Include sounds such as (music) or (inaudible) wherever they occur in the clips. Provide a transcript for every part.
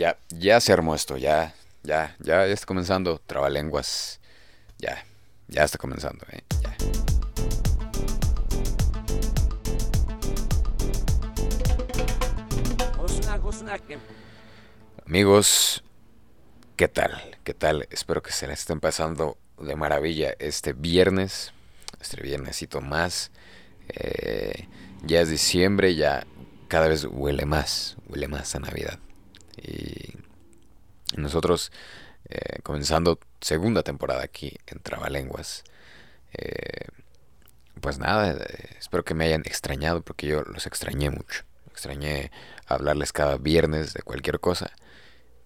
ya, ya se armó esto, ya, ya, ya está comenzando. Trabalenguas. Ya, ya está comenzando, eh. Ya. Amigos, ¿qué tal? ¿Qué tal? Espero que se la estén pasando de maravilla este viernes, este viernesito más. Eh, ya es diciembre, ya cada vez huele más, huele más a Navidad. Y nosotros eh, comenzando segunda temporada aquí en Trabalenguas. Eh, pues nada, espero que me hayan extrañado porque yo los extrañé mucho. Extrañé hablarles cada viernes de cualquier cosa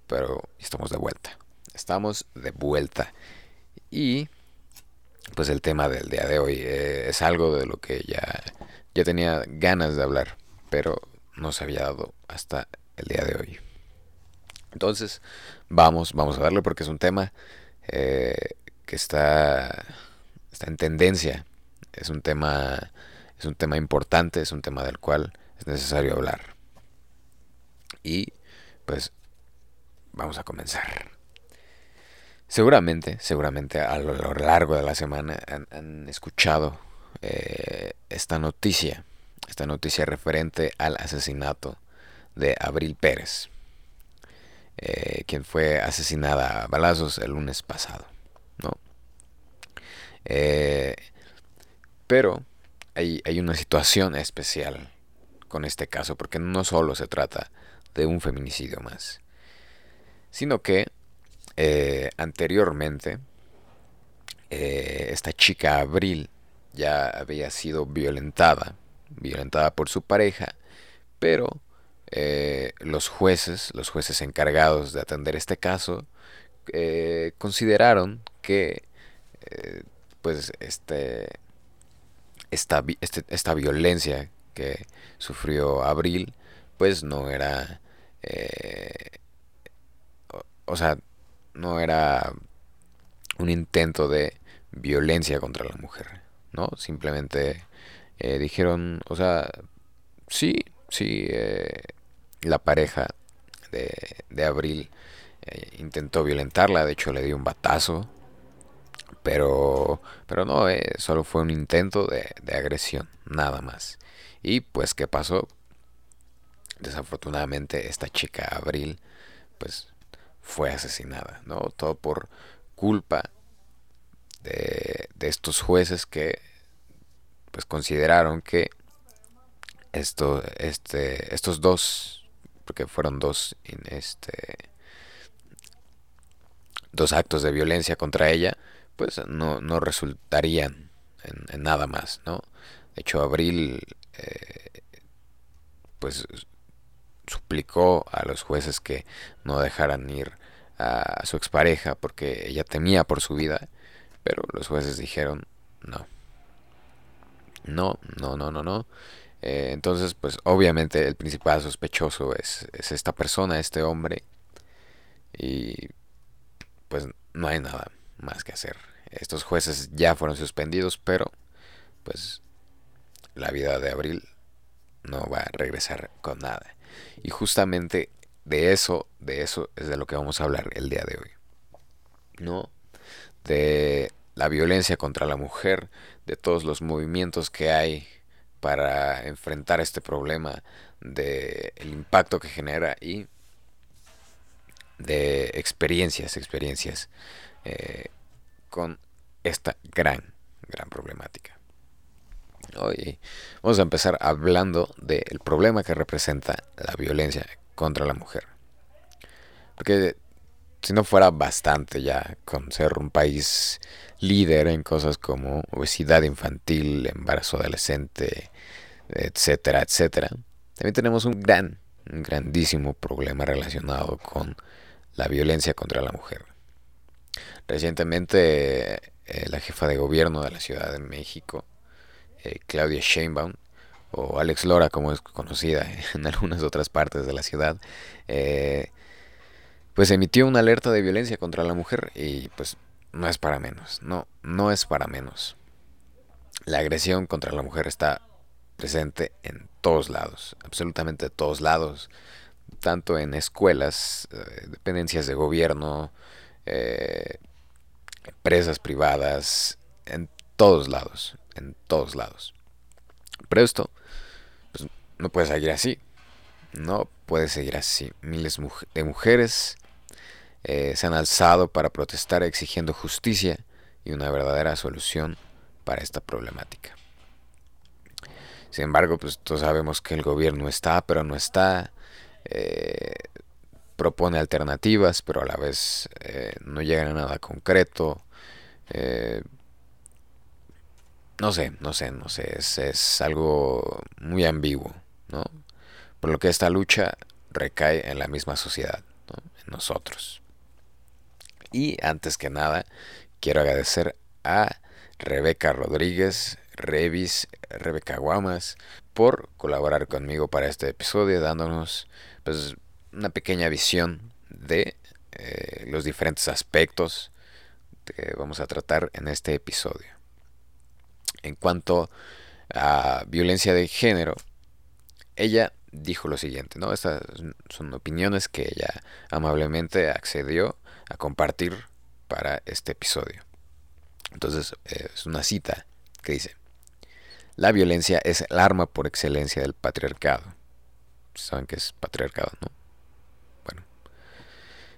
pero estamos de vuelta. Estamos de vuelta. Y pues el tema del día de hoy eh, es algo de lo que ya, ya tenía ganas de hablar, pero no se había dado hasta el día de hoy. Entonces, vamos, vamos a darle porque es un tema eh, que está, está en tendencia. Es un tema, es un tema importante, es un tema del cual es necesario hablar. Y pues vamos a comenzar. Seguramente, seguramente a lo largo de la semana han, escuchado eh, esta noticia, esta noticia referente al asesinato de Abril Pérez, eh, quien fue asesinada a balazos el lunes pasado, ¿no? Eh, pero hay, una situación especial con este caso, porque no solo se trata de un feminicidio más, sino que eh, anteriormente esta chica Abril ya había sido violentada, violentada por su pareja, pero eh, los jueces, los jueces encargados de atender este caso, consideraron que pues este, esta, este, esta violencia que sufrió Abril, pues no era o sea, no era un intento de violencia contra la mujer, ¿no? Simplemente eh, dijeron, o sea, sí, sí, eh, la pareja de, de Abril eh, intentó violentarla, de hecho le dio un batazo, pero, pero no, solo fue un intento de, de agresión, nada más. Y pues, ¿qué pasó? Desafortunadamente esta chica Abril, pues fue asesinada, ¿no? Todo por culpa de, estos jueces que pues consideraron que esto, este, estos dos, porque fueron dos, este, dos actos de violencia contra ella, pues no, no resultarían en, nada más, ¿no? De hecho, Abril, eh, pues suplicó a los jueces que no dejaran ir a su expareja porque ella temía por su vida, pero los jueces dijeron no. No, no, no, no, no. Eh, entonces, pues obviamente el principal sospechoso es, es esta persona, este hombre. Y pues no hay nada más que hacer. Estos jueces ya fueron suspendidos, pero pues la vida de Abril no va a regresar con nada. Y justamente de eso, de eso es de lo que vamos a hablar el día de hoy. ¿No? De la violencia contra la mujer, de todos los movimientos que hay para enfrentar este problema, de el impacto que genera y de experiencias, experiencias eh, con esta gran, gran problemática. Hoy vamos a empezar hablando del problema que representa la violencia contra la mujer. Porque si no fuera bastante ya con ser un país líder en cosas como obesidad infantil, embarazo adolescente, etcétera, etcétera, también tenemos un gran, un grandísimo problema relacionado con la violencia contra la mujer. Recientemente eh, la jefa de gobierno de la Ciudad de México, eh, Claudia Sheinbaum, o Alex Lora como es conocida en (laughs) algunas otras partes de la ciudad, eh, pues emitió una alerta de violencia contra la mujer y pues no es para menos, no, no es para menos. La agresión contra la mujer está presente en todos lados, absolutamente todos lados, tanto en escuelas, eh, dependencias de gobierno, eh, empresas privadas, en todos lados, en todos lados. Pero esto pues, no puede seguir así, no puede seguir así. Miles de mujeres eh, se han alzado para protestar exigiendo justicia y una verdadera solución para esta problemática. Sin embargo, pues todos sabemos que el gobierno está, pero no está. Eh, propone alternativas, pero a la vez eh, no llegan a nada concreto. No sé, no sé, no sé, es, algo muy ambiguo, ¿no? Por lo que esta lucha recae en la misma sociedad, en nosotros. Y antes que nada, quiero agradecer a Rebeca Rodríguez, Revis, Rebeca Guamas, por colaborar conmigo para este episodio, dándonos pues, una pequeña visión de eh, los diferentes aspectos que vamos a tratar en este episodio. En cuanto a violencia de género, ella dijo lo siguiente, ¿no? Estas son opiniones que ella amablemente accedió a compartir para este episodio. Entonces, es una cita que dice, la violencia es el arma por excelencia del patriarcado. ¿Saben qué es patriarcado, no? Bueno,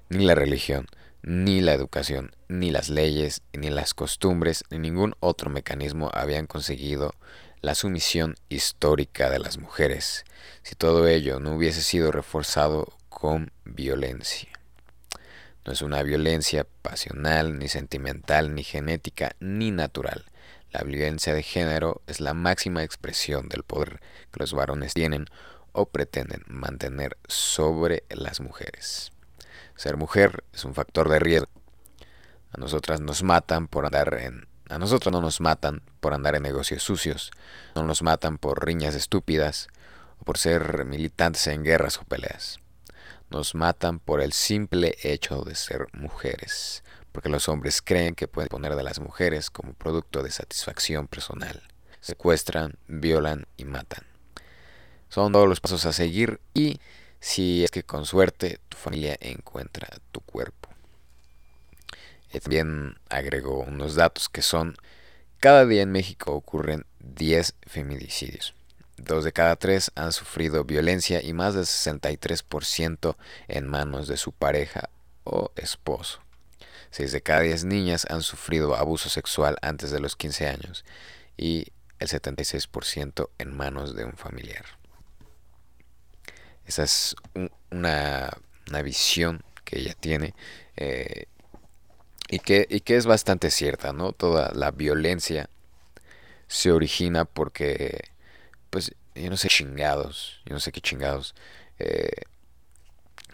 ni la religión, ni la educación, ni las leyes, ni las costumbres, ni ningún otro mecanismo habían conseguido la sumisión histórica de las mujeres, si todo ello no hubiese sido reforzado con violencia. No es una violencia pasional, ni sentimental, ni genética, ni natural la violencia de género es la máxima expresión del poder que los varones tienen o pretenden mantener sobre las mujeres. Ser mujer es un factor de riesgo. A nosotras nos matan por andar en a nosotros no nos matan por andar en negocios sucios, no nos matan por riñas estúpidas o por ser militantes en guerras o peleas. Nos matan por el simple hecho de ser mujeres, porque los hombres creen que pueden poner de las mujeres como producto de satisfacción personal. Secuestran, violan y matan. Son todos los pasos a seguir y si es que con suerte tu familia encuentra tu cuerpo. También agregó unos datos que son, cada día en México ocurren 10 feminicidios. Dos de cada tres han sufrido violencia y más del 63% en manos de su pareja o esposo. 6 de cada 10 niñas han sufrido abuso sexual antes de los 15 años y el 76% en manos de un familiar. Esa es una, visión que ella tiene eh, y, que, y que es bastante cierta, ¿no? Toda la violencia se origina porque, pues, yo no sé chingados, yo no sé qué chingados, eh,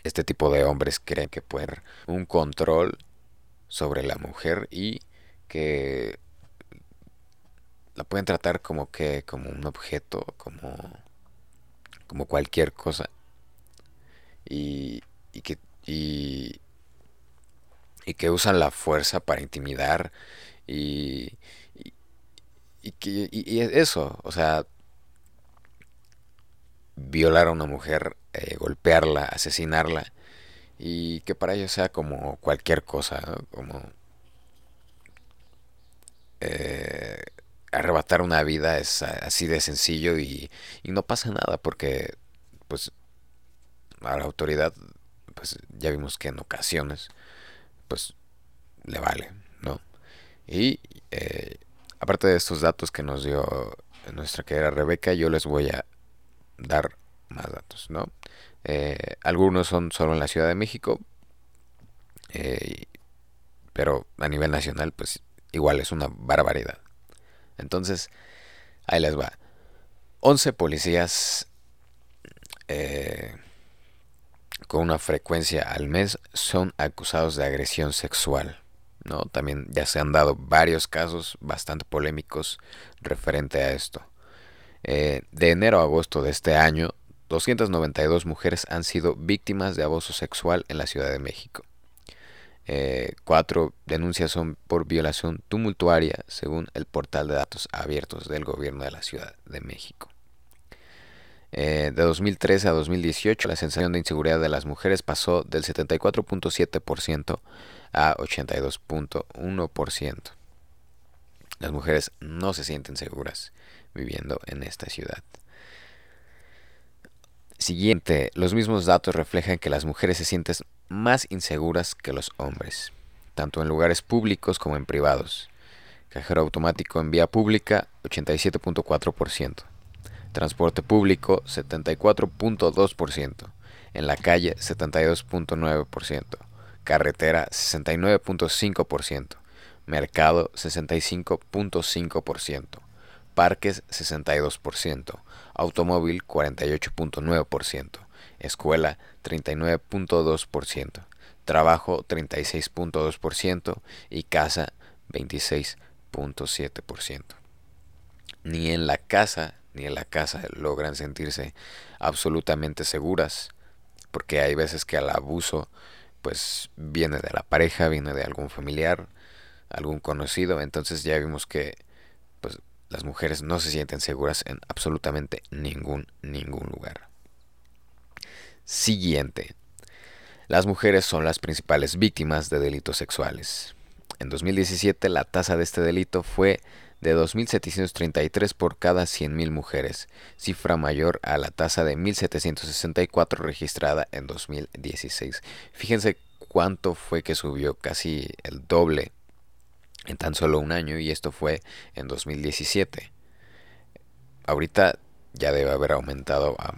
este tipo de hombres creen que pueden un control sobre la mujer y que la pueden tratar como que como un objeto, como como cualquier cosa. Y, y que y, y, que usan la fuerza para intimidar y y, que y, eso, o sea, violar a una mujer, eh, golpearla, asesinarla y que para ellos sea como cualquier cosa, como eh, arrebatar una vida es así de sencillo y, no pasa nada porque pues a la autoridad pues ya vimos que en ocasiones pues le vale, ¿no? Y eh, aparte de estos datos que nos dio nuestra querida Rebeca, yo les voy a dar más datos, ¿no? Eh, algunos son solo en la Ciudad de México, eh, pero a nivel nacional, pues igual es una barbaridad. Entonces, ahí les va. 11 policías eh, con una frecuencia al mes son acusados de agresión sexual. ¿no? También ya se han dado varios casos bastante polémicos referente a esto. De enero a agosto de este año 292 mujeres han sido víctimas de abuso sexual en la Ciudad de México. Eh, cuatro denuncias son por violación tumultuaria, según el portal de datos abiertos del gobierno de la Ciudad de México. Eh, de 2013 a 2018, la sensación de inseguridad de las mujeres pasó del 74.7% a 82.1%. Las mujeres no se sienten seguras viviendo en esta ciudad. Siguiente, los mismos datos reflejan que las mujeres se sienten más inseguras que los hombres, tanto en lugares públicos como en privados. Cajero automático en vía pública, 87.4%. Transporte público 74.2%. En la calle 72.9%. Carretera 69.5%. Mercado 65.5%. Parques 62%. Automóvil 48.9%. Escuela 39.2%. Trabajo 36.2% y casa 26.7%. Ni en la casa ni en la casa logran sentirse absolutamente seguras, porque hay veces que el abuso pues viene de la pareja, viene de algún familiar, algún conocido, entonces ya vimos que pues las mujeres no se sienten seguras en absolutamente ningún ningún lugar. Siguiente. Las mujeres son las principales víctimas de delitos sexuales. En 2017 la tasa de este delito fue de 2.733 por cada 100.000 mujeres, cifra mayor a la tasa de 1.764 registrada en 2016. Fíjense cuánto fue que subió, casi el doble en tan solo un año y esto fue en 2017. Ahorita ya debe haber aumentado a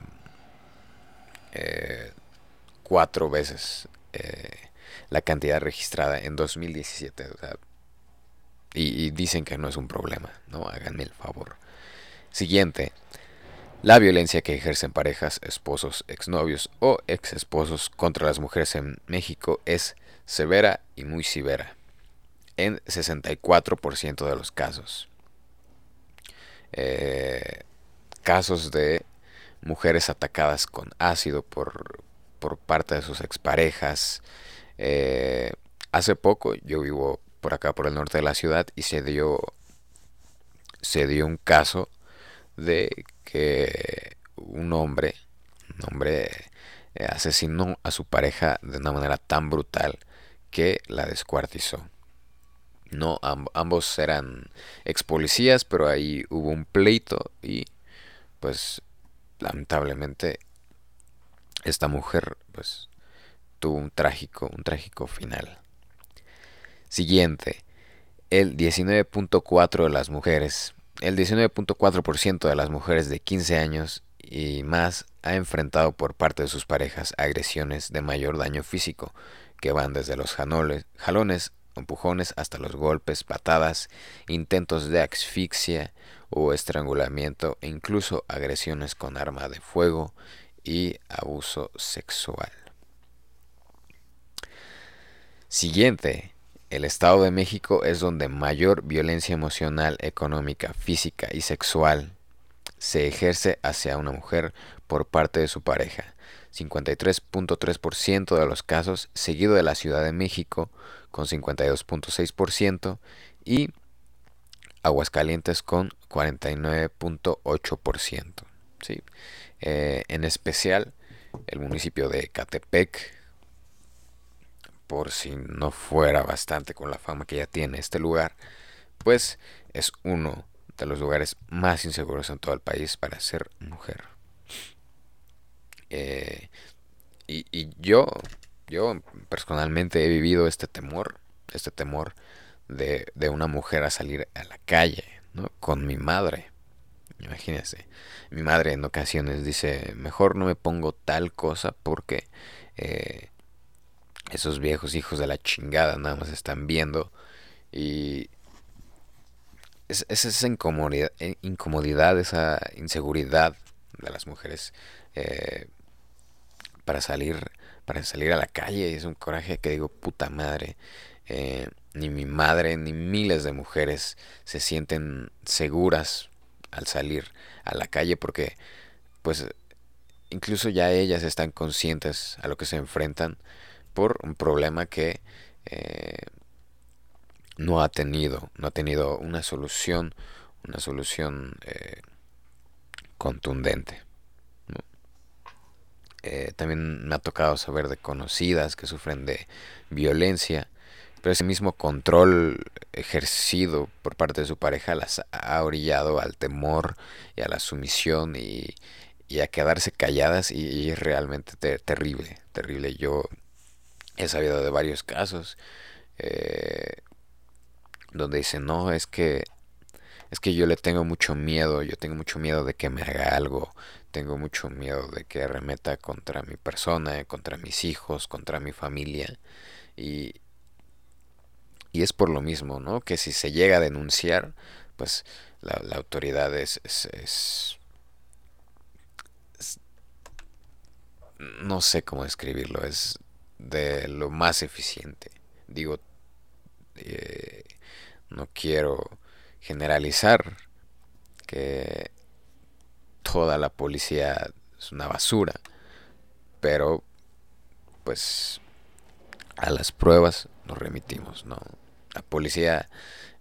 eh, cuatro veces eh, la cantidad registrada en 2017. O sea, y, dicen que no es un problema, ¿no? Háganme el favor. Siguiente. La violencia que ejercen parejas, esposos, exnovios o exesposos contra las mujeres en México es severa y muy severa, en 64% de los casos. Eh, casos de mujeres atacadas con ácido por, por parte de sus exparejas. Eh, hace poco yo vivo por acá, por el norte de la ciudad, y se dio, se dio un caso de que un hombre, hombre eh, asesinó a su pareja de una manera tan brutal que la descuartizó. No, ambos eran ex policías, pero ahí hubo un pleito y pues lamentablemente esta mujer pues tuvo un trágico, un trágico final. Siguiente, el 19.4 de las mujeres, el 19.4% de las mujeres de 15 años y más ha enfrentado por parte de sus parejas agresiones de mayor daño físico, que van desde los jalones, empujones hasta los golpes, patadas, intentos de asfixia o estrangulamiento e incluso agresiones con arma de fuego y abuso sexual. Siguiente, el Estado de México es donde mayor violencia emocional, económica, física y sexual se ejerce hacia una mujer por parte de su pareja. 53.3% de los casos, seguido de la Ciudad de México con 52.6% y Aguascalientes con 49.8%. ¿sí? Eh, en especial el municipio de Catepec por si no fuera bastante con la fama que ya tiene este lugar, pues es uno de los lugares más inseguros en todo el país para ser mujer. Eh, y, yo, yo personalmente he vivido este temor, este temor de, de una mujer a salir a la calle, ¿no? Con mi madre. Imagínense, mi madre en ocasiones dice, mejor no me pongo tal cosa porque eh, esos viejos hijos de la chingada nada más están viendo y es, esa incomodidad, eh, incomodidad, esa inseguridad de las mujeres eh, para salir para salir a la calle. Es un coraje que digo puta madre eh, ni mi madre ni miles de mujeres se sienten seguras al salir a la calle porque pues incluso ya ellas están conscientes a lo que se enfrentan por un problema que eh, no ha tenido, no ha tenido una solución, una solución eh, contundente. Eh, también me ha tocado saber de conocidas que sufren de violencia, pero ese mismo control ejercido por parte de su pareja las ha orillado al temor y a la sumisión y, a quedarse calladas y, es realmente terrible, terrible. Yo he sabido de varios casos eh, donde dicen, no, es que es que yo le tengo mucho miedo, yo tengo mucho miedo de que me haga algo, tengo mucho miedo de que arremeta contra mi persona, contra mis hijos, contra mi familia. Y, y es por lo mismo, ¿no? Que si se llega a denunciar, pues la, autoridad es, es, no sé cómo describirlo, es de lo más eficiente. Digo, eh, no quiero generalizar que toda la policía es una basura, pero pues a las pruebas nos remitimos, ¿no? La policía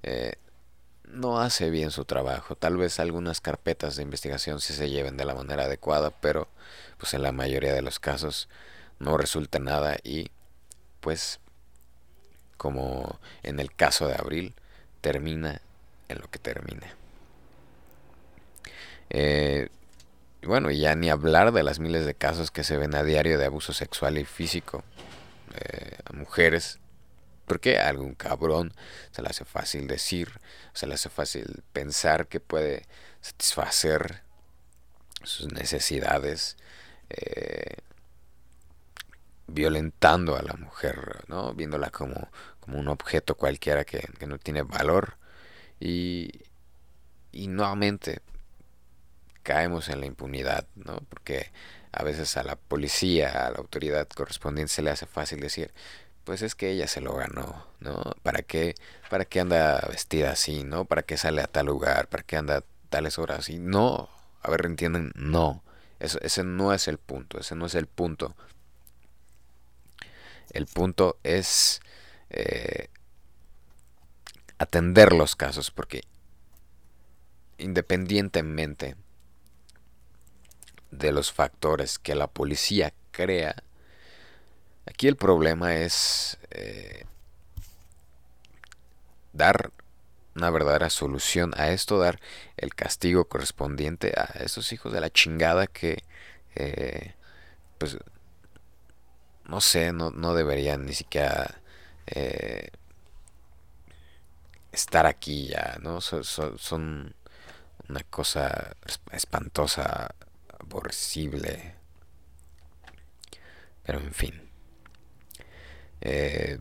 eh, no hace bien su trabajo. Tal vez algunas carpetas de investigación sí se lleven de la manera adecuada, pero pues en la mayoría de los casos no resulta nada y pues como en el caso de Abril termina en lo que termine. Eh, bueno, y ya ni hablar de las miles de casos que se ven a diario de abuso sexual y físico eh, a mujeres. Porque a algún cabrón se le hace fácil decir, se le hace fácil pensar que puede satisfacer sus necesidades eh, violentando a la mujer, ¿no? viéndola como, como un objeto cualquiera que, que no tiene valor y, y nuevamente caemos en la impunidad, ¿no? Porque a veces a la policía, a la autoridad correspondiente se le hace fácil decir, pues es que ella se lo ganó, ¿no? ¿Para qué, para qué anda vestida así, ¿no? ¿Para qué sale a tal lugar? ¿Para qué anda a tales horas así? No, a ver, entienden, no. Ese no es el punto, ese no es el punto. El punto es eh, atender los casos, porque independientemente de los factores que la policía crea, aquí el problema es eh, dar una verdadera solución a esto, dar el castigo correspondiente a esos hijos de la chingada que, eh, pues, no sé, no, no deberían ni siquiera eh, estar aquí ya, ¿no? Son, una cosa espantosa, aborrecible. Pero en fin. Eh,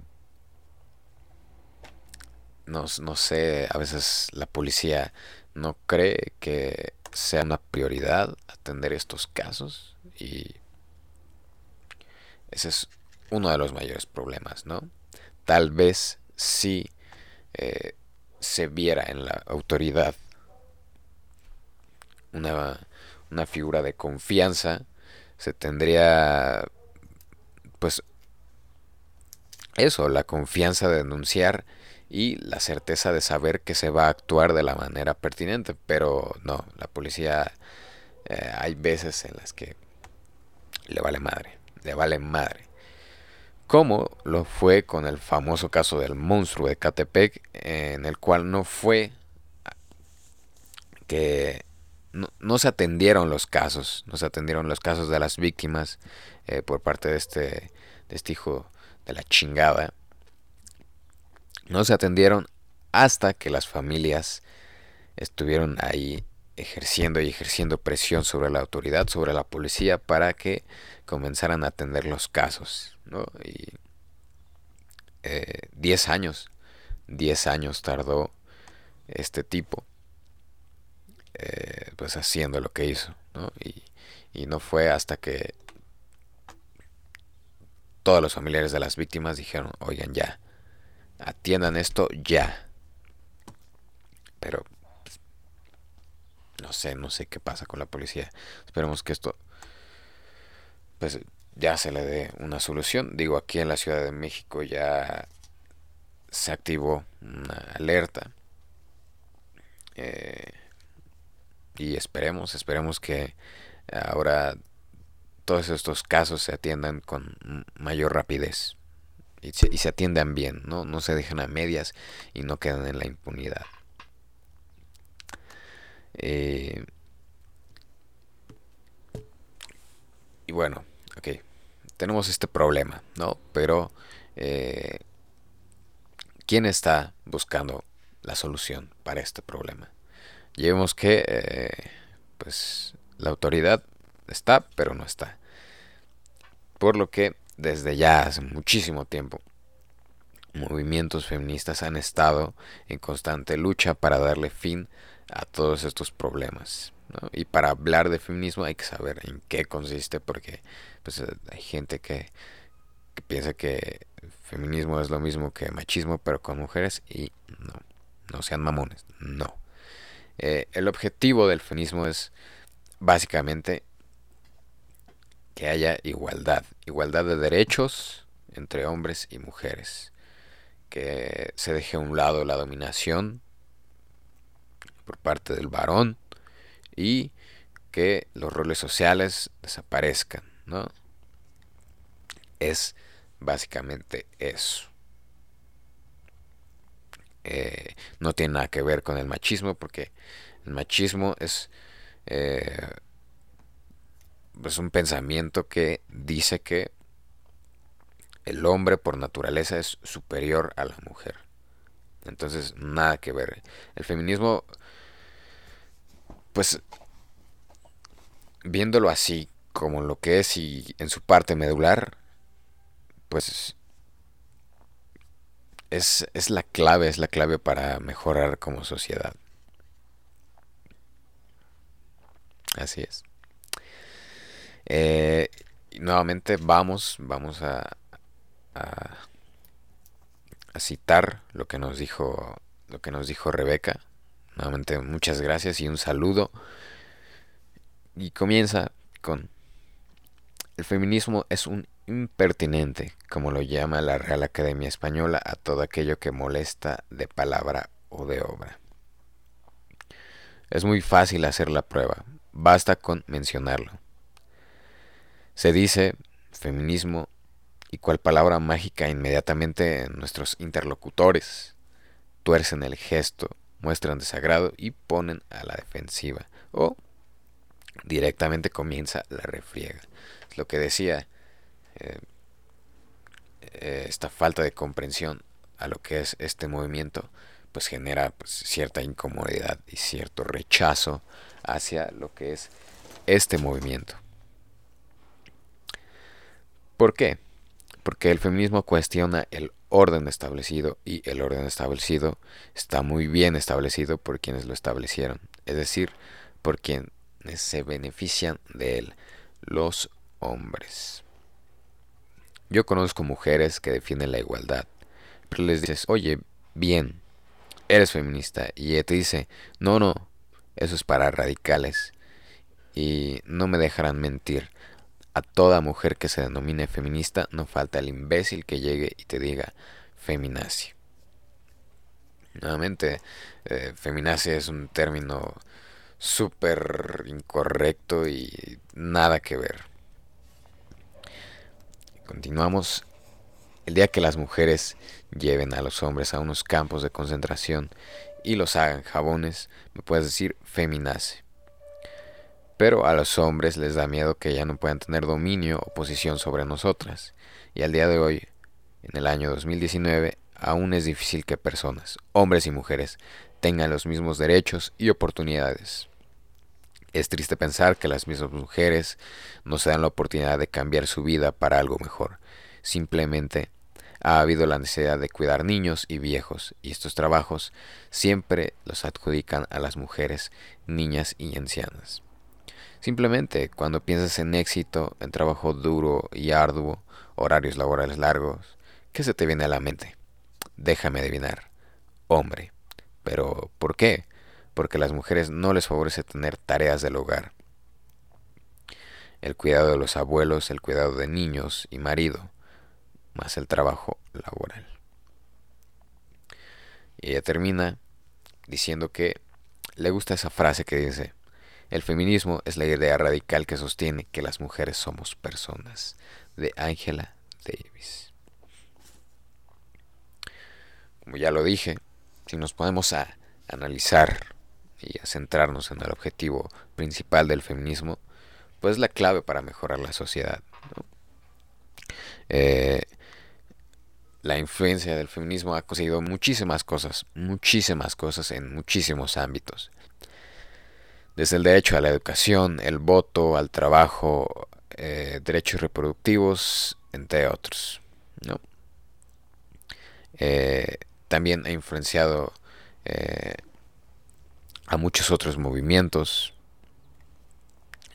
no, no sé, a veces la policía no cree que sea una prioridad atender estos casos y ese es uno de los mayores problemas, ¿no? Tal vez sí eh, se viera en la autoridad una, una figura de confianza, se tendría pues eso, la confianza de denunciar y la certeza de saber que se va a actuar de la manera pertinente, pero no, la policía eh, hay veces en las que le vale madre, le vale madre como lo fue con el famoso caso del monstruo de Catepec, en el cual no fue que no, se atendieron los casos, no se atendieron los casos de las víctimas eh, por parte de este, de este hijo de la chingada. No se atendieron hasta que las familias estuvieron ahí ejerciendo y ejerciendo presión sobre la autoridad, sobre la policía, para que comenzaran a atender los casos. ¿no? Y 10 eh, años, 10 años tardó este tipo, eh, pues haciendo lo que hizo, ¿no? Y, y no fue hasta que todos los familiares de las víctimas dijeron, oigan ya, atiendan esto ya. Pero no sé, no sé qué pasa con la policía. Esperemos que esto pues ya se le dé una solución. Digo, aquí en la Ciudad de México ya se activó una alerta. Eh, y esperemos, esperemos que ahora todos estos casos se atiendan con mayor rapidez y se, y se atiendan bien, ¿no? no se dejan a medias y no quedan en la impunidad. Eh, y bueno, ok, tenemos este problema, ¿no? Pero, eh, ¿quién está buscando la solución para este problema? Y vemos que, eh, pues, la autoridad está, pero no está. Por lo que, desde ya hace muchísimo tiempo, movimientos feministas han estado en constante lucha para darle fin a todos estos problemas. Y para hablar de feminismo hay que saber en qué consiste, porque pues, eh, hay gente que, piensa que feminismo es lo mismo que machismo, pero con mujeres, y no, no sean mamones, no. Eh, el objetivo del feminismo es básicamente que haya igualdad, igualdad de derechos entre hombres y mujeres, que se deje a un lado la dominación por parte del varón y que los roles sociales desaparezcan, ¿no? Es básicamente eso. Eh, no tiene nada que ver con el machismo porque el machismo es eh, es un pensamiento que dice que el hombre por naturaleza es superior a la mujer entonces nada que ver el feminismo pues viéndolo así como lo que es y en su parte medular, pues es, es la clave, es la clave para mejorar como sociedad. Así es. Eh, nuevamente vamos, vamos a, a, a citar lo que nos dijo, lo que nos dijo Rebeca Nuevamente muchas gracias y un saludo. Y comienza con... El feminismo es un impertinente, como lo llama la Real Academia Española, a todo aquello que molesta de palabra o de obra. Es muy fácil hacer la prueba, basta con mencionarlo. Se dice feminismo y cual palabra mágica inmediatamente nuestros interlocutores tuercen el gesto muestran desagrado y ponen a la defensiva. O directamente comienza la refriega. Es lo que decía eh, eh, esta falta de comprensión a lo que es este movimiento, pues genera pues, cierta incomodidad y cierto rechazo hacia lo que es este movimiento. ¿Por qué? Porque el feminismo cuestiona el orden establecido y el orden establecido está muy bien establecido por quienes lo establecieron, es decir, por quienes se benefician de él, los hombres. Yo conozco mujeres que defienden la igualdad, pero les dices, oye, bien, eres feminista, y ella te dice, no, no, eso es para radicales, y no me dejarán mentir. A toda mujer que se denomine feminista no falta el imbécil que llegue y te diga feminazi. Nuevamente, eh, feminazi es un término súper incorrecto y nada que ver. Continuamos. El día que las mujeres lleven a los hombres a unos campos de concentración y los hagan jabones, me puedes decir feminazi. Pero a los hombres les da miedo que ya no puedan tener dominio o posición sobre nosotras. Y al día de hoy, en el año 2019, aún es difícil que personas, hombres y mujeres, tengan los mismos derechos y oportunidades. Es triste pensar que las mismas mujeres no se dan la oportunidad de cambiar su vida para algo mejor. Simplemente ha habido la necesidad de cuidar niños y viejos, y estos trabajos siempre los adjudican a las mujeres, niñas y ancianas. Simplemente cuando piensas en éxito, en trabajo duro y arduo, horarios laborales largos, ¿qué se te viene a la mente? Déjame adivinar. Hombre. Pero, ¿por qué? Porque a las mujeres no les favorece tener tareas del hogar. El cuidado de los abuelos, el cuidado de niños y marido, más el trabajo laboral. Y ella termina diciendo que le gusta esa frase que dice, El feminismo es la idea radical que sostiene que las mujeres somos personas, de Angela Davis. Como ya lo dije, si nos podemos a analizar y a centrarnos en el objetivo principal del feminismo, pues la clave para mejorar la sociedad. Eh, la influencia del feminismo ha conseguido muchísimas cosas, muchísimas cosas en muchísimos ámbitos. Desde el derecho a la educación, el voto, al trabajo, eh, derechos reproductivos, entre otros. Eh, también ha influenciado a muchos otros movimientos,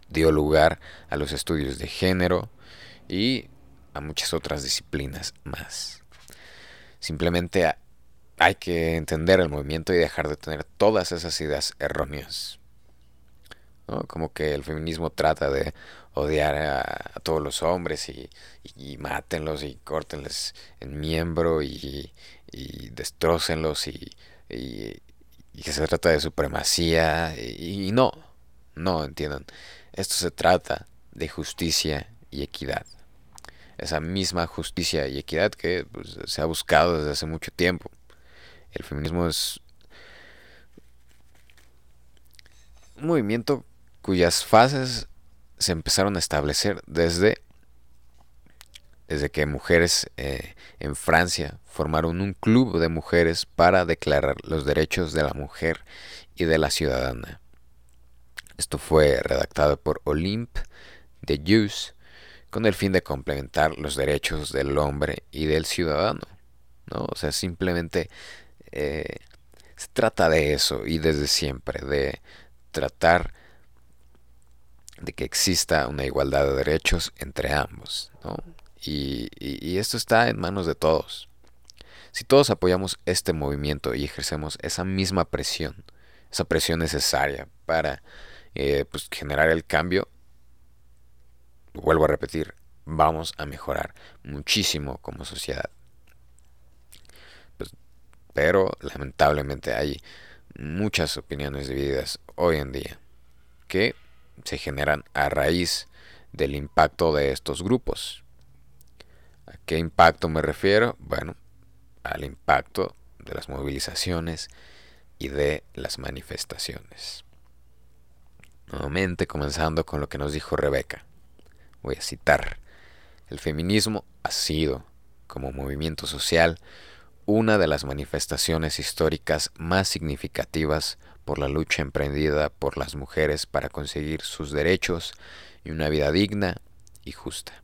dio lugar a los estudios de género y a muchas otras disciplinas más. Simplemente hay que entender el movimiento y dejar de tener todas esas ideas erróneas. Como que el feminismo trata de odiar a, todos los hombres y, y, mátenlos y córtenles el miembro y, y destrócenlos y, y, que se trata de supremacía y, no, no entiendan. Esto se trata de justicia y equidad esa misma justicia y equidad que pues, se ha buscado desde hace mucho tiempo. El feminismo es un movimiento cuyas fases se empezaron a establecer desde, desde que mujeres eh, en Francia formaron un club de mujeres para declarar los derechos de la mujer y de la ciudadana. Esto fue redactado por Olympe de Jus con el fin de complementar los derechos del hombre y del ciudadano. ¿no? O sea, simplemente eh, se trata de eso y desde siempre, de tratar de que exista una igualdad de derechos entre ambos. ¿no? Y, esto está en manos de todos. Si todos apoyamos este movimiento y ejercemos esa misma presión, esa presión necesaria para eh, pues, generar el cambio, vuelvo a repetir, vamos a mejorar muchísimo como sociedad. Pues, pero lamentablemente hay muchas opiniones divididas hoy en día que se generan a raíz del impacto de estos grupos. ¿A qué impacto me refiero? Bueno, al impacto de las movilizaciones y de las manifestaciones. Nuevamente comenzando con lo que nos dijo Rebeca voy a citar, el feminismo ha sido, como movimiento social, una de las manifestaciones históricas más significativas por la lucha emprendida por las mujeres para conseguir sus derechos y una vida digna y justa.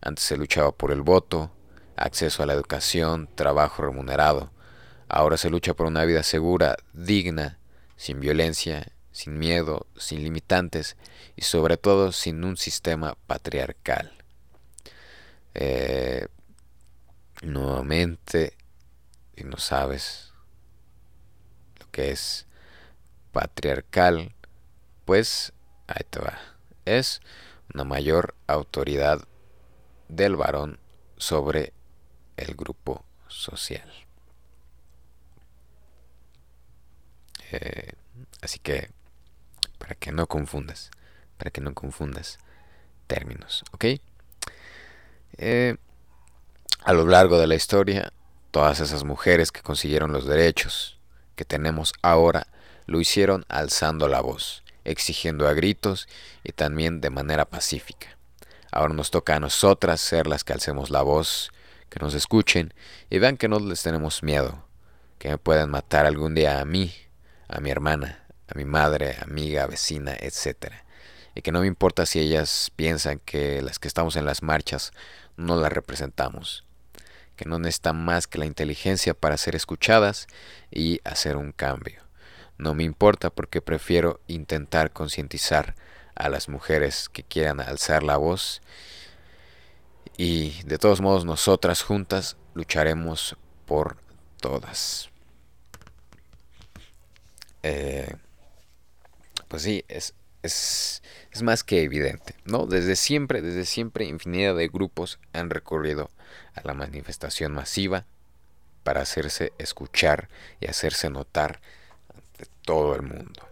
Antes se luchaba por el voto, acceso a la educación, trabajo remunerado. Ahora se lucha por una vida segura, digna, sin violencia sin miedo, sin limitantes y sobre todo sin un sistema patriarcal. Eh, nuevamente, si no sabes lo que es patriarcal, pues ahí te va. Es una mayor autoridad del varón sobre el grupo social. Eh, así que para que no confundas, para que no confundas términos, ¿ok? Eh, a lo largo de la historia, todas esas mujeres que consiguieron los derechos que tenemos ahora lo hicieron alzando la voz, exigiendo a gritos y también de manera pacífica. Ahora nos toca a nosotras ser las que alcemos la voz, que nos escuchen y vean que no les tenemos miedo, que me pueden matar algún día a mí, a mi hermana, a mi madre, amiga, vecina, etc. Y que no me importa si ellas piensan que las que estamos en las marchas no las representamos, que no necesitan más que la inteligencia para ser escuchadas y hacer un cambio. No me importa porque prefiero intentar concientizar a las mujeres que quieran alzar la voz y de todos modos nosotras juntas lucharemos por todas. Eh, pues sí, es, es, más que evidente, ¿no? Desde siempre, desde siempre, infinidad de grupos han recurrido a la manifestación masiva para hacerse escuchar y hacerse notar todo el mundo.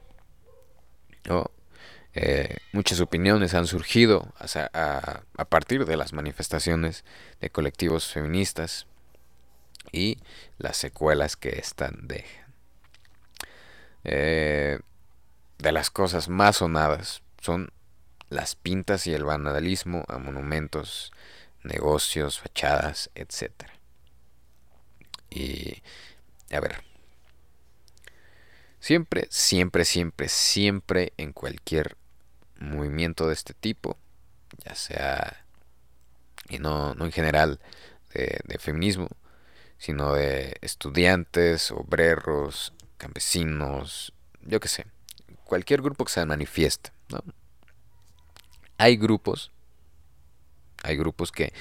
Eh, muchas opiniones han surgido a, partir de las manifestaciones de colectivos feministas y las secuelas que están dejan. Eh, de las cosas más sonadas son las pintas y el vandalismo a monumentos, negocios, fachadas, etc. Y, a ver, siempre, siempre, siempre, siempre en cualquier movimiento de este tipo, ya sea, y no, no en general de, de feminismo, sino de estudiantes, obreros, campesinos, yo qué sé, cualquier grupo que se manifieste, ¿no? Hay grupos, hay grupos que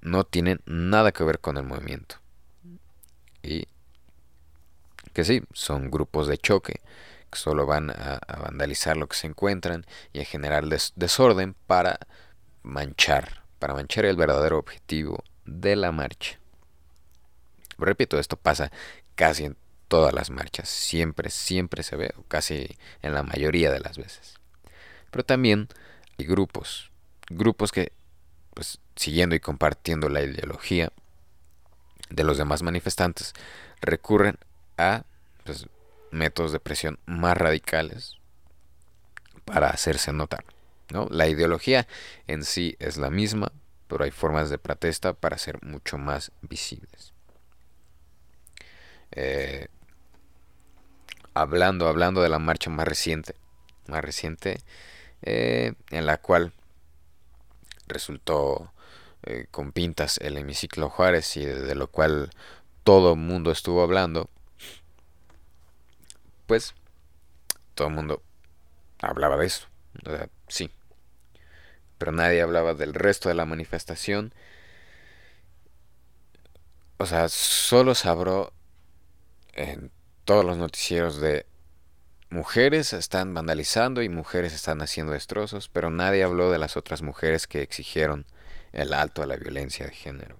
no tienen nada que ver con el movimiento. Y que sí, son grupos de choque, que solo van a, vandalizar lo que se encuentran y a generar desorden para manchar, para manchar el verdadero objetivo de la marcha. Repito, esto pasa casi en todas las marchas, siempre, siempre se ve, casi en la mayoría de las veces. Pero también hay grupos, grupos que, pues, siguiendo y compartiendo la ideología de los demás manifestantes, recurren a pues, métodos de presión más radicales para hacerse notar. ¿no? La ideología en sí es la misma, pero hay formas de protesta para ser mucho más visibles. Eh, hablando, hablando de la marcha más reciente, más reciente, eh, en la cual resultó eh, con pintas el hemiciclo Juárez y de, lo cual todo el mundo estuvo hablando, pues todo el mundo hablaba de eso, sí, pero nadie hablaba del resto de la manifestación. O sea, solo se habló en todos los noticieros de mujeres están vandalizando y mujeres están haciendo destrozos, pero nadie habló de las otras mujeres que exigieron el alto a la violencia de género.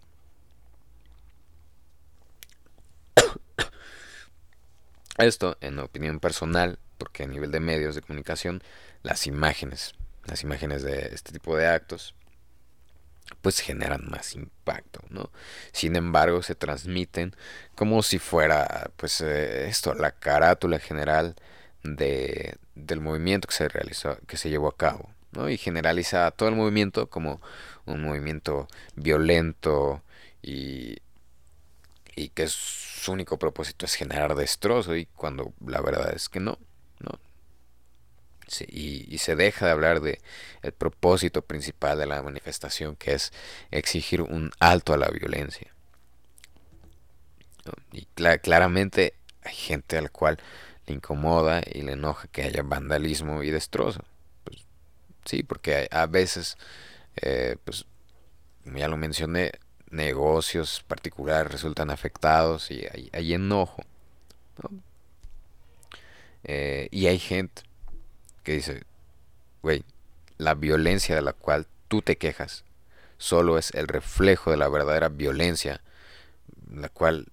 Esto, en opinión personal, porque a nivel de medios de comunicación, las imágenes, las imágenes de este tipo de actos, pues generan más impacto, ¿no? Sin embargo, se transmiten como si fuera, pues, eh, esto, la carátula general de, del movimiento que se realizó, que se llevó a cabo, ¿no? Y generaliza todo el movimiento como un movimiento violento y, y que su único propósito es generar destrozo y cuando la verdad es que no, ¿no? y, se deja de hablar de el propósito principal de la manifestación que es exigir un alto a la violencia y claramente hay gente a la cual le incomoda y le enoja que haya vandalismo y destrozo pues, sí porque a veces eh, pues como ya lo mencioné negocios particulares resultan afectados y hay, enojo eh, y hay gente que dice, güey, la violencia de la cual tú te quejas solo es el reflejo de la verdadera violencia, la cual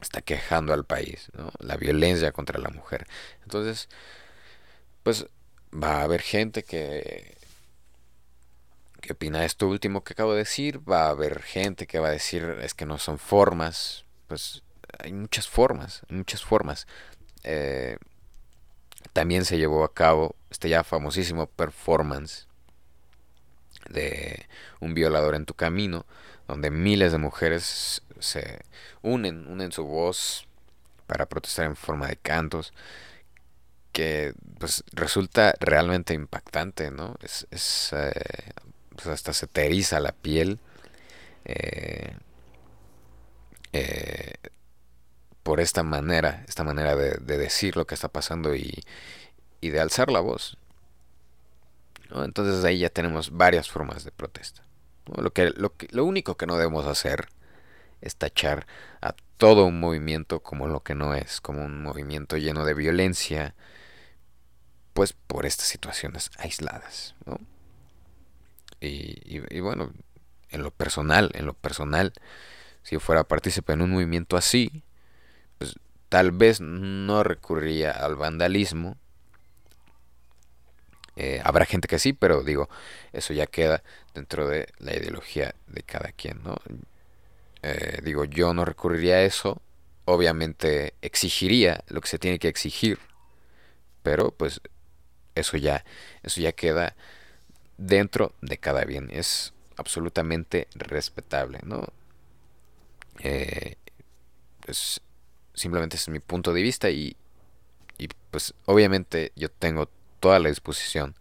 está quejando al país, la violencia contra la mujer. Entonces, pues va a haber gente que que opina esto último que acabo de decir, va a haber gente que va a decir es que no son formas, pues hay muchas formas, muchas formas. Eh, también se llevó a cabo este ya famosísimo performance de un violador en tu camino, donde miles de mujeres se unen, unen su voz para protestar en forma de cantos, que pues resulta realmente impactante, ¿no? Es, es eh, pues hasta se te eriza la piel. Eh, eh, por esta manera, esta manera de, decir lo que está pasando y, de alzar la voz. Entonces ahí ya tenemos varias formas de protesta. Lo, que, lo, lo único que no debemos hacer es tachar a todo un movimiento como lo que no es, como un movimiento lleno de violencia, pues por estas situaciones aisladas. Y, bueno, en lo personal, en lo personal, si fuera partícipe en un movimiento así, pues tal vez no recurriría al vandalismo, Eh, habrá gente que sí, pero digo, eso ya queda dentro de la ideología de cada quien, ¿no? Eh, digo, yo no recurriría a eso, obviamente exigiría lo que se tiene que exigir, pero pues eso ya, eso ya queda dentro de cada bien, es absolutamente respetable, ¿no? Eh, simplemente es mi punto de vista y, y pues obviamente yo tengo toda la disposición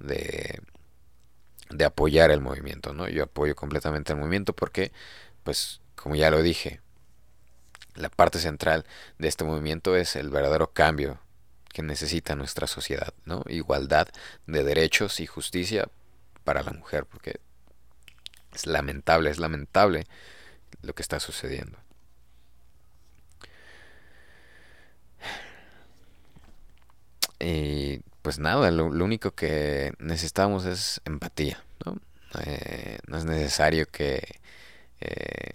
de, de apoyar el movimiento, ¿no? Yo apoyo completamente el movimiento porque, pues, como ya lo dije, la parte central de este movimiento es el verdadero cambio que necesita nuestra sociedad, ¿no? Igualdad de derechos y justicia para la mujer, porque es lamentable, es lamentable lo que está sucediendo. Y pues nada, lo, único que necesitamos es empatía, ¿no? Eh, no es necesario que eh,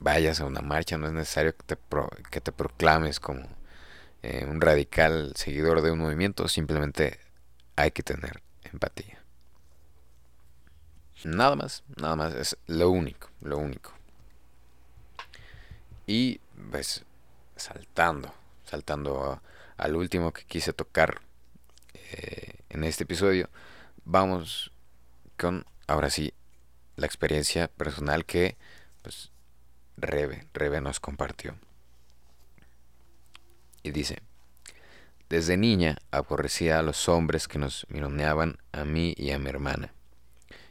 vayas a una marcha, no es necesario que te, que te proclames como eh, un radical seguidor de un movimiento, simplemente hay que tener empatía. Nada más, nada más, es lo único, lo único. Y pues saltando, saltando al último que quise tocar eh, en este episodio, vamos con ahora sí la experiencia personal que pues Rebe, Rebe nos compartió. Dice, desde niña aborrecía a los hombres que nos mironeaban a mí y a mi hermana.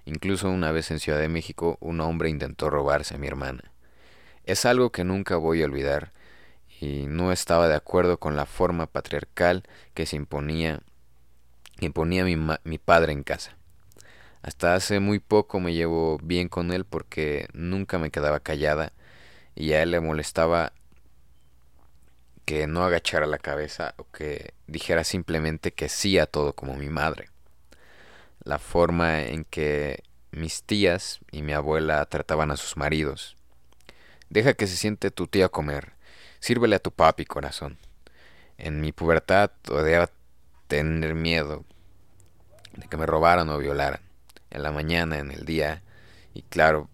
Incluso una vez en Ciudad de México un hombre intentó robarse a mi hermana. Es algo que nunca voy a olvidar y no estaba de acuerdo con la forma patriarcal que se imponía, imponía mi, mi padre en casa. Hasta hace muy poco me llevo bien con él porque nunca me quedaba callada y a él le molestaba que no agachara la cabeza o que dijera simplemente que sí a todo como mi madre. La forma en que mis tías y mi abuela trataban a sus maridos. Deja que se siente tu tía a comer. Sírvele a tu papi, corazón. En mi pubertad odiaba tener miedo de que me robaran o violaran. En la mañana, en el día y claro,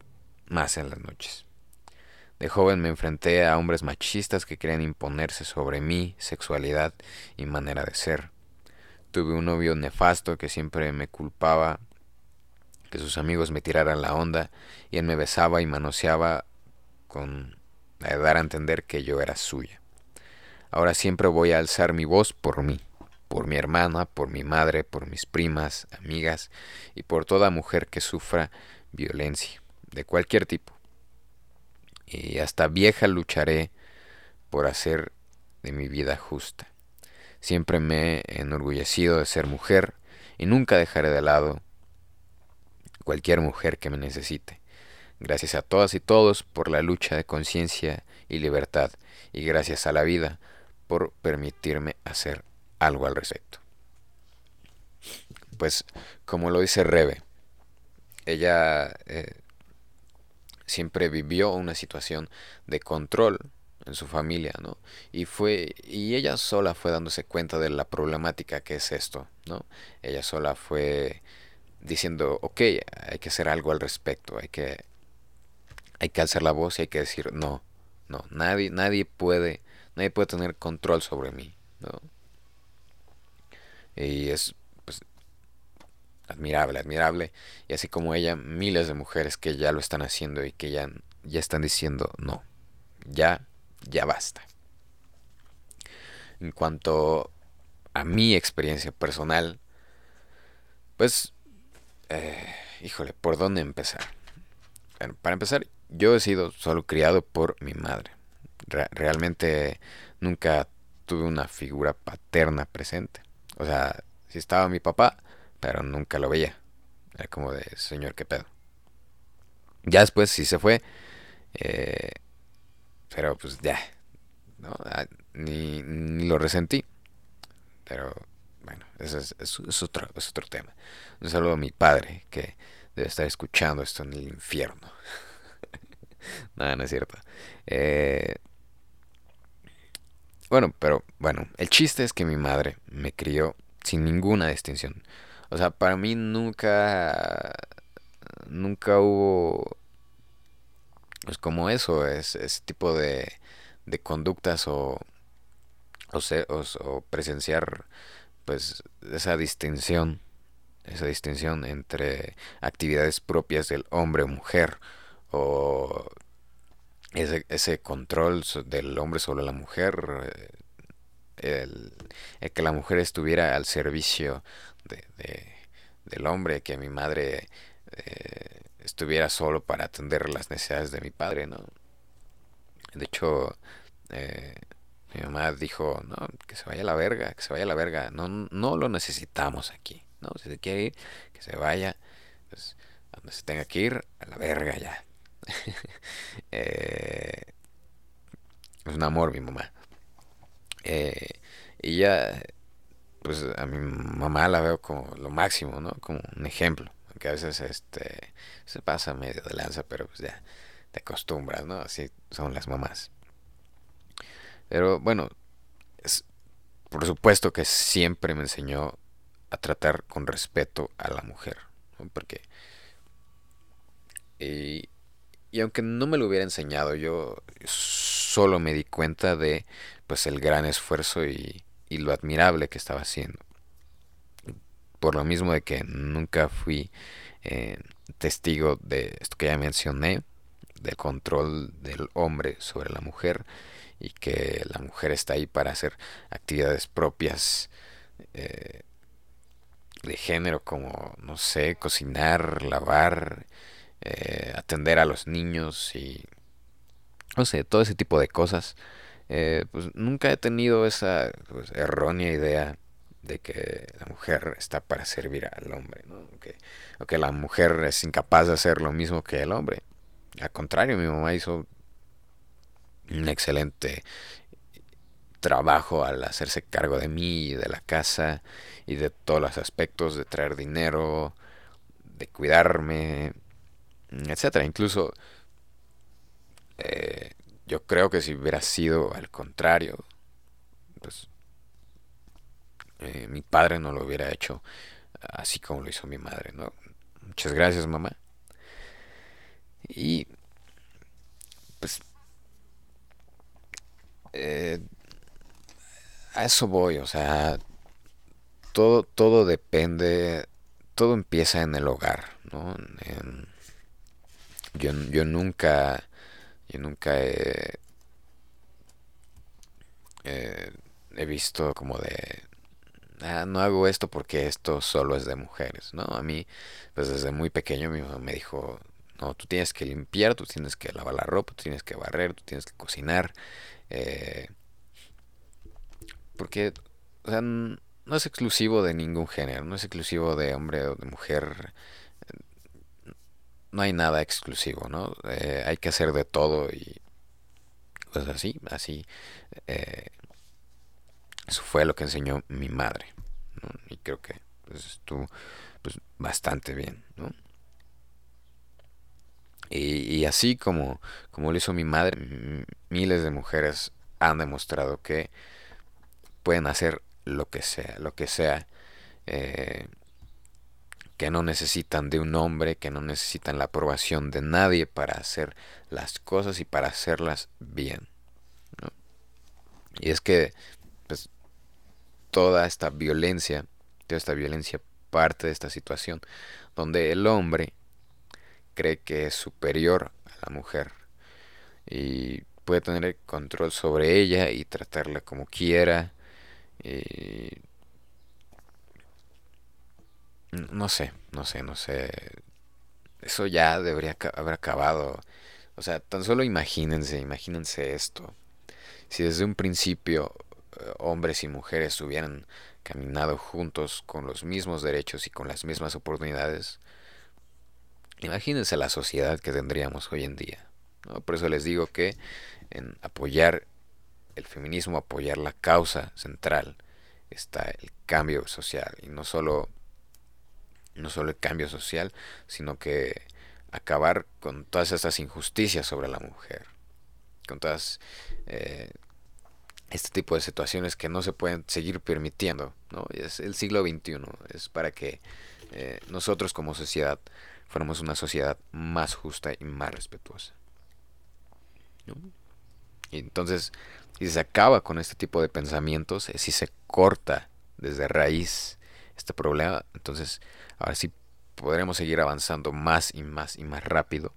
más en las noches. De joven me enfrenté a hombres machistas que querían imponerse sobre mi sexualidad y manera de ser. Tuve un novio nefasto que siempre me culpaba que sus amigos me tiraran la onda y él me besaba y manoseaba con dar a entender que yo era suya. Ahora siempre voy a alzar mi voz por mí, por mi hermana, por mi madre, por mis primas, amigas y por toda mujer que sufra violencia, de cualquier tipo. Y hasta vieja lucharé por hacer de mi vida justa. Siempre me he enorgullecido de ser mujer y nunca dejaré de lado cualquier mujer que me necesite. Gracias a todas y todos por la lucha de conciencia y libertad y gracias a la vida por permitirme hacer algo al respecto. Pues como lo dice Rebe, ella eh, siempre vivió una situación de control en su familia, ¿no? Y fue y ella sola fue dándose cuenta de la problemática que es esto, ¿no? Ella sola fue diciendo, ok, hay que hacer algo al respecto, hay que hay que alzar la voz y hay que decir no, no, nadie, nadie puede, nadie puede tener control sobre mí, ¿no? Y es admirable, admirable. Y así como ella, miles de mujeres que ya lo están haciendo y que ya, ya están diciendo no, ya, ya basta. En cuanto a mi experiencia personal, pues, eh, híjole, ¿por dónde empezar? Bueno, para empezar, yo he sido solo criado por mi madre. realmente nunca tuve una figura paterna presente. O sea, sí estaba mi papá, pero nunca lo veía. Era como de, señor, qué pedo. Ya después sí se fue. Eh, pero pues ya. ¿no? Ah, ni, ni, lo resentí. Pero bueno, eso es, es, otro, es otro tema. Un saludo a mi padre que debe estar escuchando esto en el infierno. (laughs) Nada, no es cierto. Eh, bueno, pero bueno, el chiste es que mi madre me crió sin ninguna distinción. O sea, para mí nunca, nunca hubo, pues como eso, es, ese tipo de, de conductas o, o, o, presenciar, pues, esa distinción, esa distinción entre actividades propias del hombre o mujer, o ese, ese control del hombre sobre la mujer, eh, el, que la mujer estuviera al servicio de, del hombre, que mi madre eh, estuviera solo para atender las necesidades de mi padre, ¿no? De hecho, eh, mi mamá dijo, no, que se vaya a la verga, que se vaya a la verga, no, no lo necesitamos aquí, ¿no? Si se quiere ir, que se vaya, pues, donde se tenga que ir, a la verga ya. (laughs) Eh, es un amor mi mamá. Y ya, pues a mi mamá la veo como lo máximo, ¿no? Como un ejemplo. Aunque a veces este se pasa medio de lanza, pero pues ya te acostumbras, ¿no? Así son las mamás. Pero bueno, es, por supuesto que siempre me enseñó a tratar con respeto a la mujer. Porque... Y, y aunque no me lo hubiera enseñado, yo solo me di cuenta de pues el gran esfuerzo y, lo admirable que estaba haciendo. Por lo mismo de que nunca fui eh, testigo de esto que ya mencioné, del control del hombre sobre la mujer y que la mujer está ahí para hacer actividades propias eh, de género como, no sé, cocinar, lavar, eh, atender a los niños y no sé, todo ese tipo de cosas. Eh, pues nunca he tenido esa pues, errónea idea de que la mujer está para servir al hombre, ¿no? que, o que la mujer es incapaz de hacer lo mismo que el hombre. Al contrario, mi mamá hizo un excelente trabajo al hacerse cargo de mí y de la casa y de todos los aspectos de traer dinero, de cuidarme, etcétera. Incluso eh, yo creo que si hubiera sido al contrario, pues eh, mi padre no lo hubiera hecho así como lo hizo mi madre, ¿no? Muchas gracias, mamá. Y pues eh, a eso voy, o sea, todo, todo depende, todo empieza en el hogar, ¿no? yo, yo nunca yo nunca he, he visto como de, ah, no hago esto porque esto solo es de mujeres, ¿no? A mí, pues desde muy pequeño mi mamá me dijo, no, tú tienes que limpiar, tú tienes que lavar la ropa, tú tienes que barrer, tú tienes que cocinar. Eh, porque, o sea, no es exclusivo de ningún género, no es exclusivo de hombre o de mujer no hay nada exclusivo, ¿no? Eh, hay que hacer de todo y pues así, así. Eh, eso fue lo que enseñó mi madre, Y creo que pues, estuvo pues, bastante bien, ¿no? Y, así como, como lo hizo mi madre, miles de mujeres han demostrado que pueden hacer lo que sea, lo que sea. Eh, que no necesitan de un hombre, que no necesitan la aprobación de nadie para hacer las cosas y para hacerlas bien. Y es que pues, toda esta violencia, toda esta violencia parte de esta situación, donde el hombre cree que es superior a la mujer y puede tener control sobre ella y tratarla como quiera. No sé, no sé, no sé. Eso ya debería haber acabado. O sea, tan solo imagínense, imagínense esto. Si desde un principio eh, hombres y mujeres hubieran caminado juntos con los mismos derechos y con las mismas oportunidades, imagínense la sociedad que tendríamos hoy en día. Por eso les digo que en apoyar el feminismo, apoyar la causa central, está el cambio social y no solo no solo el cambio social, sino que acabar con todas estas injusticias sobre la mujer, con todas eh, este tipo de situaciones que no se pueden seguir permitiendo. ¿no? Es el siglo XXI, es para que eh, nosotros como sociedad fuéramos una sociedad más justa y más respetuosa. Y entonces, si se acaba con este tipo de pensamientos, si se corta desde raíz este problema, entonces ahora sí podremos seguir avanzando más y más y más rápido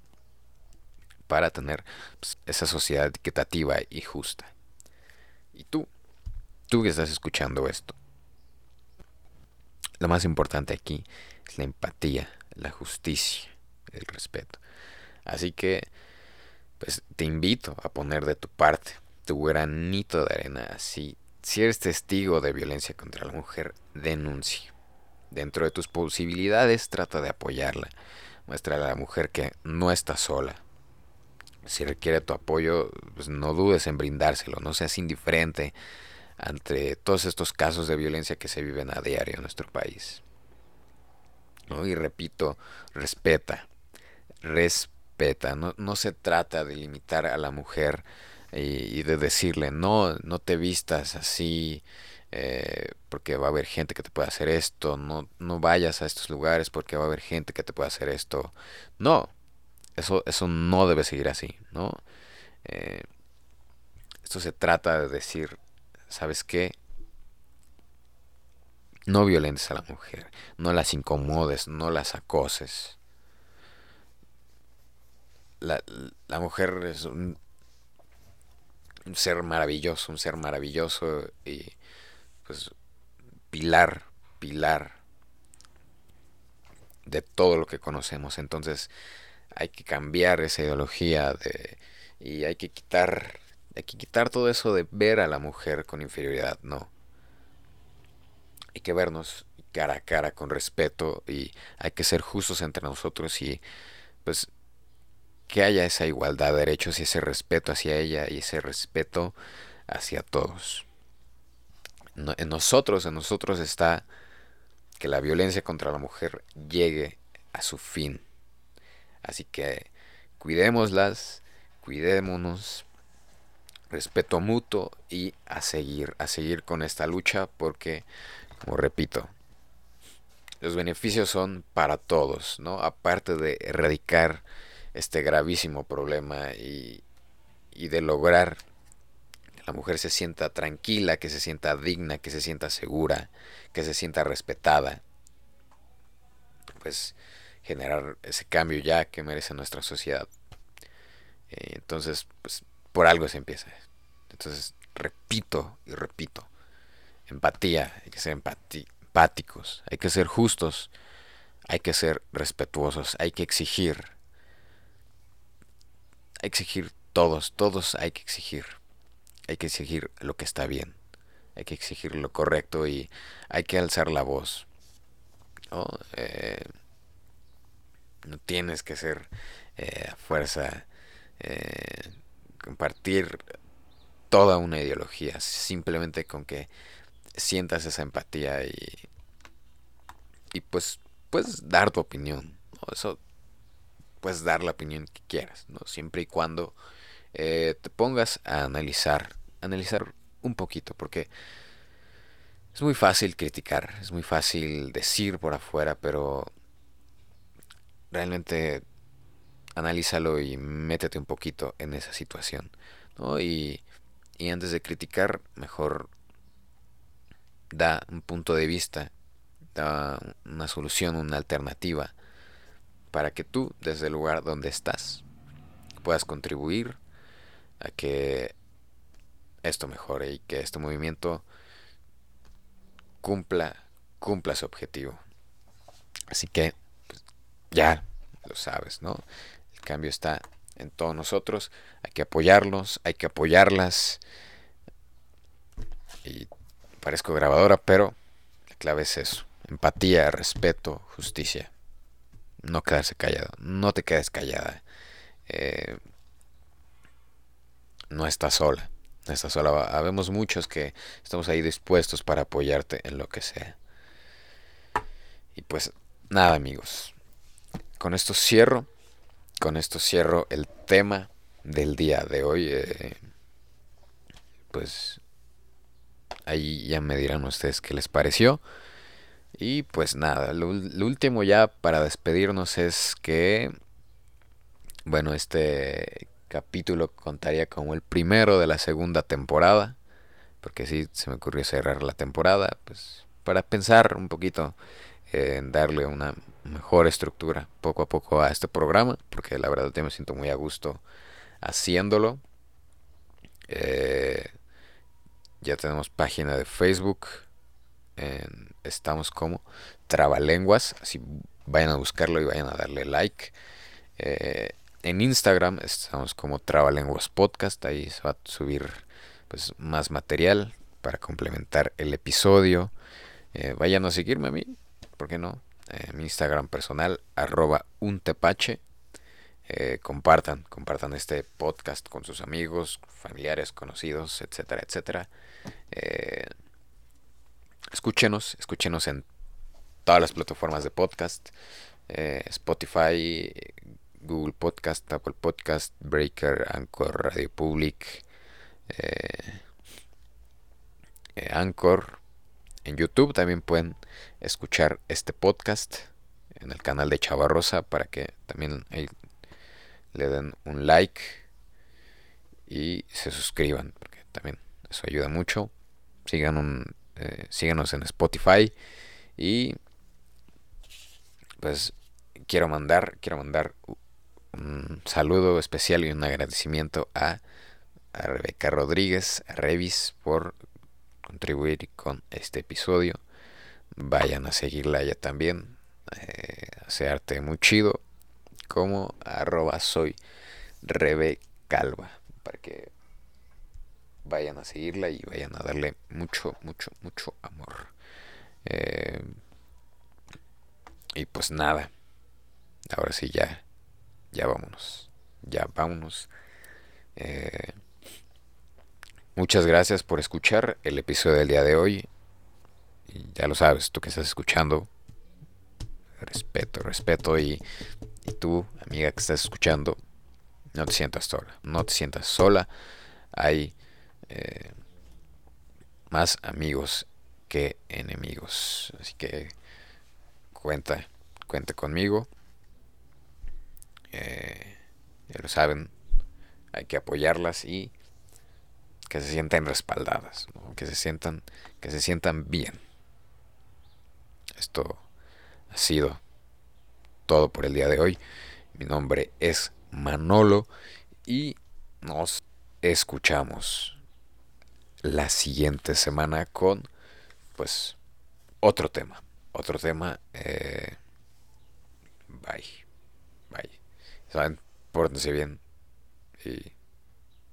para tener pues, esa sociedad equitativa y justa. Y tú, tú que estás escuchando esto, lo más importante aquí es la empatía, la justicia, el respeto. Así que, pues te invito a poner de tu parte tu granito de arena. Si, si eres testigo de violencia contra la mujer, denuncia. Dentro de tus posibilidades, trata de apoyarla. Muestra a la mujer que no está sola. Si requiere tu apoyo, pues no dudes en brindárselo. No seas indiferente ante todos estos casos de violencia que se viven a diario en nuestro país. Y repito, respeta, respeta. No, no se trata de limitar a la mujer y, de decirle, no, no te vistas así, eh, porque va a haber gente que te puede hacer esto, no, no vayas a estos lugares porque va a haber gente que te puede hacer esto. No, eso, eso no debe seguir así, ¿no? Eh, esto se trata de decir, ¿sabes qué? No violentes a la mujer, no las incomodes, no las acoses. La, mujer es un, ser maravilloso, un ser maravilloso y pues pilar, pilar de todo lo que conocemos. Entonces hay que cambiar esa ideología de, y hay que quitar, hay que quitar todo eso de ver a la mujer con inferioridad, no hay que vernos cara a cara con respeto y hay que ser justos entre nosotros y pues que haya esa igualdad de derechos y ese respeto hacia ella y ese respeto hacia todos. En nosotros, en nosotros está que la violencia contra la mujer llegue a su fin. Así que cuidémoslas, cuidémonos, respeto mutuo y a seguir, a seguir con esta lucha porque como repito, los beneficios son para todos, ¿no? Aparte de erradicar este gravísimo problema y, y de lograr la mujer se sienta tranquila, que se sienta digna, que se sienta segura, que se sienta respetada, pues generar ese cambio ya que merece nuestra sociedad. Eh, entonces, pues por algo se empieza. Entonces, repito y repito, empatía, hay que ser empáticos, hay que ser justos, hay que ser respetuosos, hay que exigir. Hay exigir todos, todos hay que exigir. Hay que exigir lo que está bien, hay que exigir lo correcto y hay que alzar la voz. No, eh, no tienes que ser eh, a fuerza eh, compartir toda una ideología, simplemente con que sientas esa empatía y, y pues puedes dar tu opinión. Eso puedes dar la opinión que quieras, ¿no? siempre y cuando eh, te pongas a analizar, analizar un poquito, porque es muy fácil criticar, es muy fácil decir por afuera, pero realmente analízalo y métete un poquito en esa situación, y antes de criticar, mejor da un punto de vista, da una solución, una alternativa, para que tú, desde el lugar donde estás, puedas contribuir a que esto mejore y que este movimiento cumpla, cumpla su objetivo. Así que, pues, ya lo sabes, ¿no? El cambio está en todos nosotros, hay que apoyarlos, hay que apoyarlas y parezco grabadora, pero la clave es eso. Empatía, respeto, justicia. No quedarse callado. No te quedes callada. Eh, no estás sola. No estás sola. Habemos muchos que estamos ahí dispuestos para apoyarte en lo que sea. Y pues nada amigos. Con esto cierro. Con esto cierro el tema del día de hoy. Eh, pues ahí ya me dirán ustedes qué les pareció. Y pues nada, lo, último ya para despedirnos es que, bueno, este capítulo contaría como el primero de la segunda temporada, porque sí se me ocurrió cerrar la temporada, pues para pensar un poquito en darle una mejor estructura poco a poco a este programa, porque la verdad me siento muy a gusto haciéndolo. Eh, ya tenemos página de Facebook. estamos como Trabalenguas. Así vayan a buscarlo y vayan a darle like. Eh, en Instagram estamos como Trabalenguas Podcast. Ahí se va a subir pues, más material para complementar el episodio. Eh, vayan a seguirme a mí. ¿Por qué no? mi Instagram personal, arroba untepache. Eh, compartan, compartan este podcast con sus amigos, familiares, conocidos, etcétera, etcétera. Eh, escúchenos, escúchenos en todas las plataformas de podcast, eh, Spotify, Google Podcast, Apple Podcast, Breaker, Anchor, Radio Public, Anchor. En YouTube también pueden escuchar este podcast en el canal de Chava Rosa para que también le den un like y se suscriban, porque también eso ayuda mucho. Sigan un, eh, síganos en Spotify y pues quiero mandar, quiero mandar un saludo especial y un agradecimiento a, Rebeca Rodríguez, a Revis, por contribuir con este episodio. Vayan a seguirla ya también. Eh, hace arte muy chido como arroba soy Rebe Calva para que vayan a seguirla y vayan a darle mucho, mucho, mucho amor. Eh, y pues nada, ahora sí ya, ya vámonos, ya vámonos. Eh, muchas gracias por escuchar el episodio del día de hoy. Y ya lo sabes, tú que estás escuchando, respeto, respeto y tú, amiga que estás escuchando, no te sientas sola. No te sientas sola. Hay eh, más amigos que enemigos. Así que cuenta, cuenta conmigo. Eh, ya lo saben, hay que apoyarlas y que se sientan respaldadas, que se sientan, que se sientan bien. Esto ha sido todo por el día de hoy. Mi nombre es Manolo y nos escuchamos la siguiente semana con pues otro tema. Otro tema. Eh, bye. Bye. Saben, pórtense bien. Y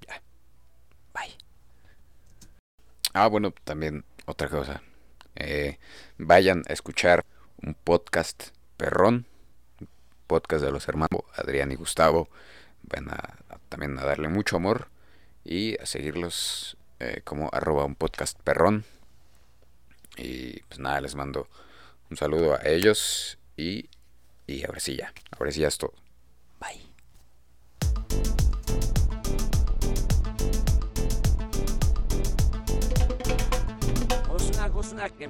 ya. Bye. Ah, bueno, también otra cosa. Eh, vayan a escuchar un podcast perrón podcast de los hermanos Adrián y Gustavo. Van a, también a darle mucho amor y a seguirlos eh, como arroba un podcast perrón. Y pues nada, les mando un saludo a ellos y, y ahora sí ya, ahora sí ya es todo. Bye. que